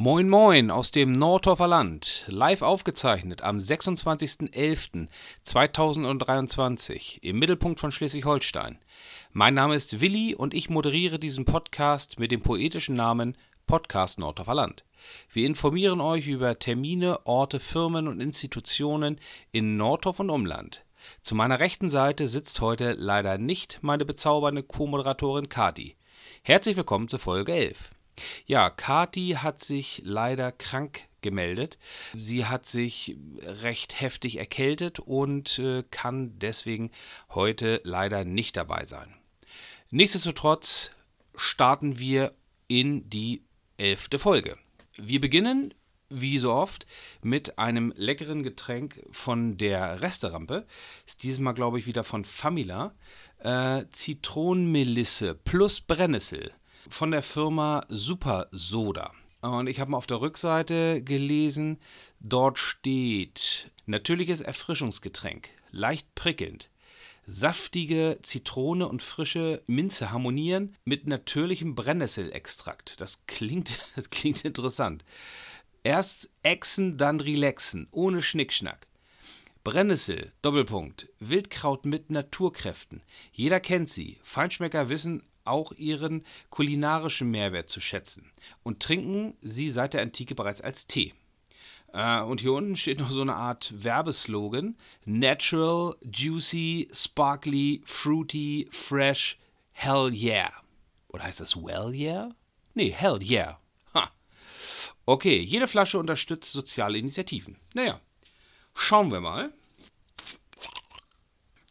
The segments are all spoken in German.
Moin Moin aus dem Nordhorfer Land, live aufgezeichnet am 26.11.2023 im Mittelpunkt von Schleswig-Holstein. Mein Name ist Willi und ich moderiere diesen Podcast mit dem poetischen Namen Podcast Nordhorfer Land. Wir informieren euch über Termine, Orte, Firmen und Institutionen in Nordhof und Umland. Zu meiner rechten Seite sitzt heute leider nicht meine bezaubernde Co-Moderatorin Kati. Herzlich willkommen zur Folge 11. Ja, Kati hat sich leider krank gemeldet. Sie hat sich recht heftig erkältet und äh, kann deswegen heute leider nicht dabei sein. Nichtsdestotrotz starten wir in die elfte Folge. Wir beginnen, wie so oft, mit einem leckeren Getränk von der Resterampe. Ist dieses Mal, glaube ich, wieder von Famila. Äh, Zitronenmelisse plus Brennnessel von der Firma Super Soda. Und ich habe mal auf der Rückseite gelesen, dort steht natürliches Erfrischungsgetränk, leicht prickelnd. Saftige Zitrone und frische Minze harmonieren mit natürlichem Brennnesselextrakt. Das klingt, das klingt interessant. Erst exen, dann relaxen, ohne Schnickschnack. Brennnessel, Doppelpunkt, Wildkraut mit Naturkräften. Jeder kennt sie. Feinschmecker wissen auch ihren kulinarischen Mehrwert zu schätzen und trinken sie seit der Antike bereits als Tee. Äh, und hier unten steht noch so eine Art Werbeslogan: Natural, juicy, sparkly, fruity, fresh, hell yeah. Oder heißt das well yeah? Nee, hell yeah. Ha. Okay, jede Flasche unterstützt soziale Initiativen. Naja, schauen wir mal.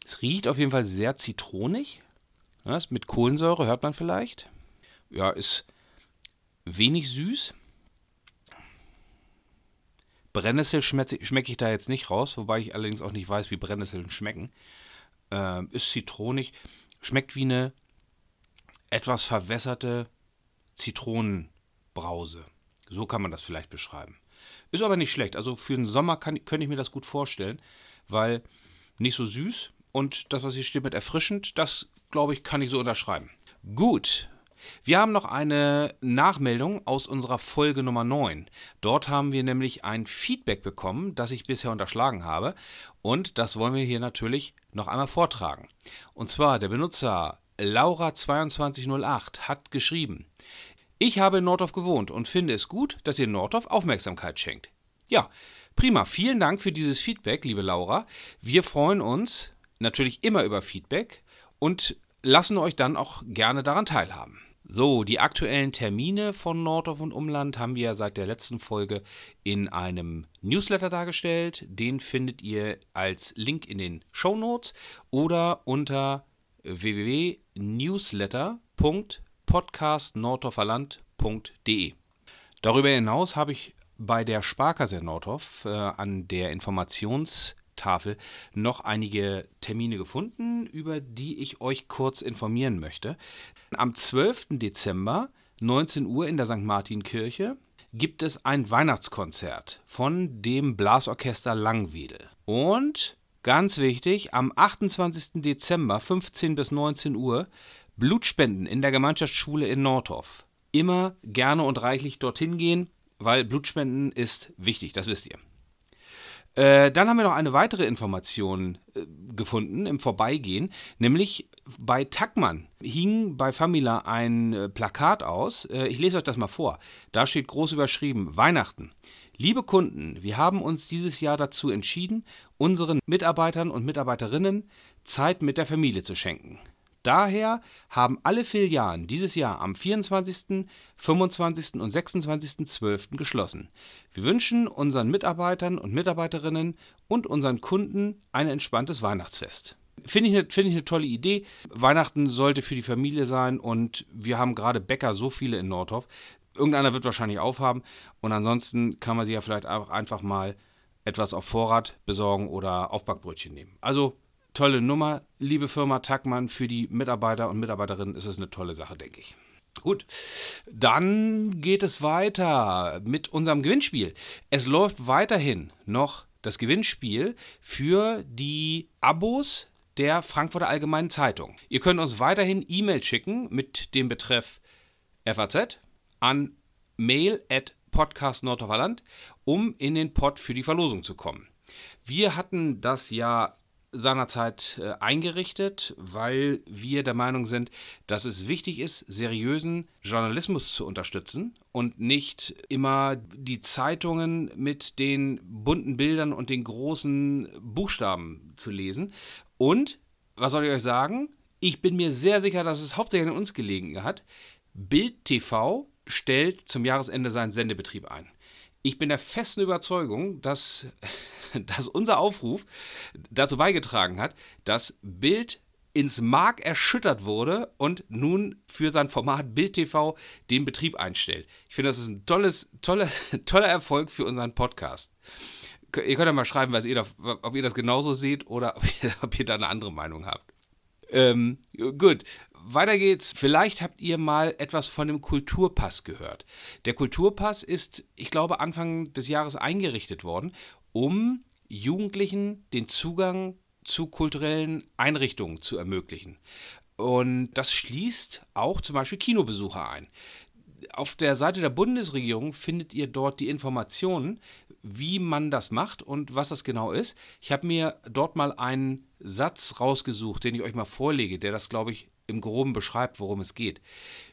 Es riecht auf jeden Fall sehr zitronig. Ist mit Kohlensäure, hört man vielleicht. Ja, ist wenig süß. Brennnessel schmecke schmeck ich da jetzt nicht raus, wobei ich allerdings auch nicht weiß, wie Brennnesseln schmecken. Äh, ist zitronig, schmeckt wie eine etwas verwässerte Zitronenbrause. So kann man das vielleicht beschreiben. Ist aber nicht schlecht. Also für den Sommer kann, könnte ich mir das gut vorstellen, weil nicht so süß und das, was hier steht mit erfrischend, das glaube ich, kann ich so unterschreiben. Gut. Wir haben noch eine Nachmeldung aus unserer Folge Nummer 9. Dort haben wir nämlich ein Feedback bekommen, das ich bisher unterschlagen habe. Und das wollen wir hier natürlich noch einmal vortragen. Und zwar der Benutzer Laura2208 hat geschrieben: Ich habe in Nordorf gewohnt und finde es gut, dass ihr Nordorf Aufmerksamkeit schenkt. Ja, prima. Vielen Dank für dieses Feedback, liebe Laura. Wir freuen uns natürlich immer über Feedback und lassen euch dann auch gerne daran teilhaben. So, die aktuellen Termine von Nordorf und Umland haben wir seit der letzten Folge in einem Newsletter dargestellt. Den findet ihr als Link in den Show Notes oder unter www.newsletter.podcastnordorferland.de. Darüber hinaus habe ich bei der Sparkasse Nordorf äh, an der Informations- Tafel noch einige Termine gefunden, über die ich euch kurz informieren möchte. Am 12. Dezember, 19 Uhr in der St. Martin-Kirche, gibt es ein Weihnachtskonzert von dem Blasorchester Langwedel. Und ganz wichtig, am 28. Dezember, 15 bis 19 Uhr, Blutspenden in der Gemeinschaftsschule in Nordhof. Immer gerne und reichlich dorthin gehen, weil Blutspenden ist wichtig, das wisst ihr. Äh, dann haben wir noch eine weitere Information äh, gefunden im Vorbeigehen, nämlich bei Tackmann hing bei Famila ein äh, Plakat aus. Äh, ich lese euch das mal vor. Da steht groß überschrieben: Weihnachten. Liebe Kunden, wir haben uns dieses Jahr dazu entschieden, unseren Mitarbeitern und Mitarbeiterinnen Zeit mit der Familie zu schenken. Daher haben alle Filialen dieses Jahr am 24., 25. und 26.12. geschlossen. Wir wünschen unseren Mitarbeitern und Mitarbeiterinnen und unseren Kunden ein entspanntes Weihnachtsfest. Finde ich, eine, find ich eine tolle Idee. Weihnachten sollte für die Familie sein und wir haben gerade Bäcker so viele in Nordhof. Irgendeiner wird wahrscheinlich aufhaben und ansonsten kann man sich ja vielleicht auch einfach mal etwas auf Vorrat besorgen oder Aufbackbrötchen nehmen. Also tolle Nummer, liebe Firma Tackmann. Für die Mitarbeiter und Mitarbeiterinnen ist es eine tolle Sache, denke ich. Gut, dann geht es weiter mit unserem Gewinnspiel. Es läuft weiterhin noch das Gewinnspiel für die Abos der Frankfurter Allgemeinen Zeitung. Ihr könnt uns weiterhin E-Mail schicken mit dem Betreff FAZ an mail at Podcast um in den Pod für die Verlosung zu kommen. Wir hatten das ja seinerzeit äh, eingerichtet, weil wir der Meinung sind, dass es wichtig ist, seriösen Journalismus zu unterstützen und nicht immer die Zeitungen mit den bunten Bildern und den großen Buchstaben zu lesen. Und, was soll ich euch sagen? Ich bin mir sehr sicher, dass es hauptsächlich an uns gelegen hat. Bild TV stellt zum Jahresende seinen Sendebetrieb ein. Ich bin der festen Überzeugung, dass, dass unser Aufruf dazu beigetragen hat, dass Bild ins Mark erschüttert wurde und nun für sein Format Bild TV den Betrieb einstellt. Ich finde, das ist ein tolles, toller, toller Erfolg für unseren Podcast. Ihr könnt ja mal schreiben, was ihr da, ob ihr das genauso seht oder ob ihr, ob ihr da eine andere Meinung habt. Ähm, gut, weiter geht's. Vielleicht habt ihr mal etwas von dem Kulturpass gehört. Der Kulturpass ist, ich glaube, Anfang des Jahres eingerichtet worden, um Jugendlichen den Zugang zu kulturellen Einrichtungen zu ermöglichen. Und das schließt auch zum Beispiel Kinobesucher ein. Auf der Seite der Bundesregierung findet ihr dort die Informationen, wie man das macht und was das genau ist. Ich habe mir dort mal einen Satz rausgesucht, den ich euch mal vorlege, der das, glaube ich, im Groben beschreibt, worum es geht.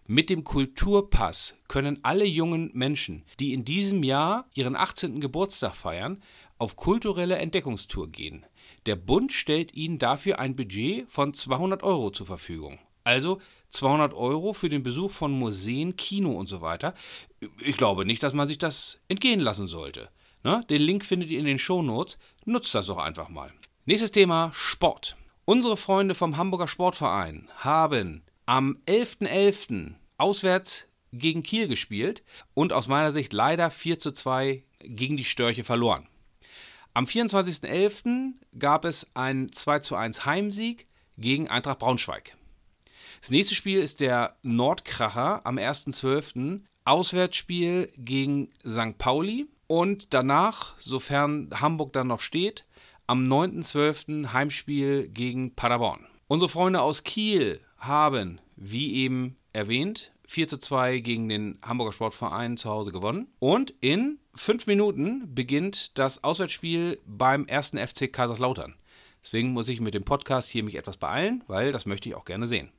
Mit dem Kulturpass können alle jungen Menschen, die in diesem Jahr ihren 18. Geburtstag feiern, auf kulturelle Entdeckungstour gehen. Der Bund stellt ihnen dafür ein Budget von 200 Euro zur Verfügung. Also 200 Euro für den Besuch von Museen, Kino und so weiter. Ich glaube nicht, dass man sich das entgehen lassen sollte. Ne? Den Link findet ihr in den Shownotes. Nutzt das doch einfach mal. Nächstes Thema: Sport. Unsere Freunde vom Hamburger Sportverein haben am 11.11. .11. auswärts gegen Kiel gespielt und aus meiner Sicht leider 4 zu 2 gegen die Störche verloren. Am 24.11. gab es einen 2 zu 1 Heimsieg gegen Eintracht Braunschweig. Das nächste Spiel ist der Nordkracher am 1.12. Auswärtsspiel gegen St. Pauli und danach, sofern Hamburg dann noch steht, am 9.12. Heimspiel gegen Paderborn. Unsere Freunde aus Kiel haben, wie eben erwähnt, 4 zu 2 gegen den Hamburger Sportverein zu Hause gewonnen. Und in fünf Minuten beginnt das Auswärtsspiel beim ersten FC Kaiserslautern. Deswegen muss ich mit dem Podcast hier mich etwas beeilen, weil das möchte ich auch gerne sehen.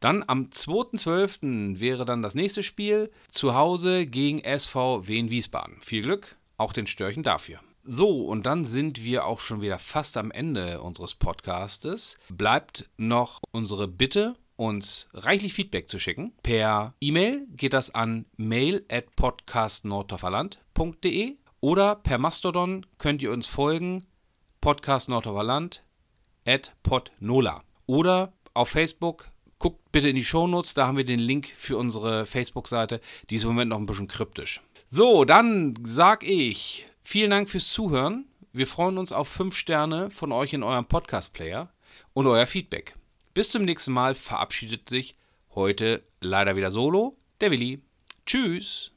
Dann am 2.12. wäre dann das nächste Spiel zu Hause gegen SV Wien Wiesbaden. Viel Glück, auch den Störchen dafür. So, und dann sind wir auch schon wieder fast am Ende unseres Podcastes. Bleibt noch unsere Bitte, uns reichlich Feedback zu schicken. Per E-Mail geht das an mail at podcastnordhofferland.de oder per Mastodon könnt ihr uns folgen Podcast at podnola. Oder auf Facebook Guckt bitte in die Shownotes, da haben wir den Link für unsere Facebook-Seite. Die ist im Moment noch ein bisschen kryptisch. So, dann sag ich vielen Dank fürs Zuhören. Wir freuen uns auf 5 Sterne von euch in eurem Podcast-Player und euer Feedback. Bis zum nächsten Mal verabschiedet sich heute leider wieder solo der Willi. Tschüss.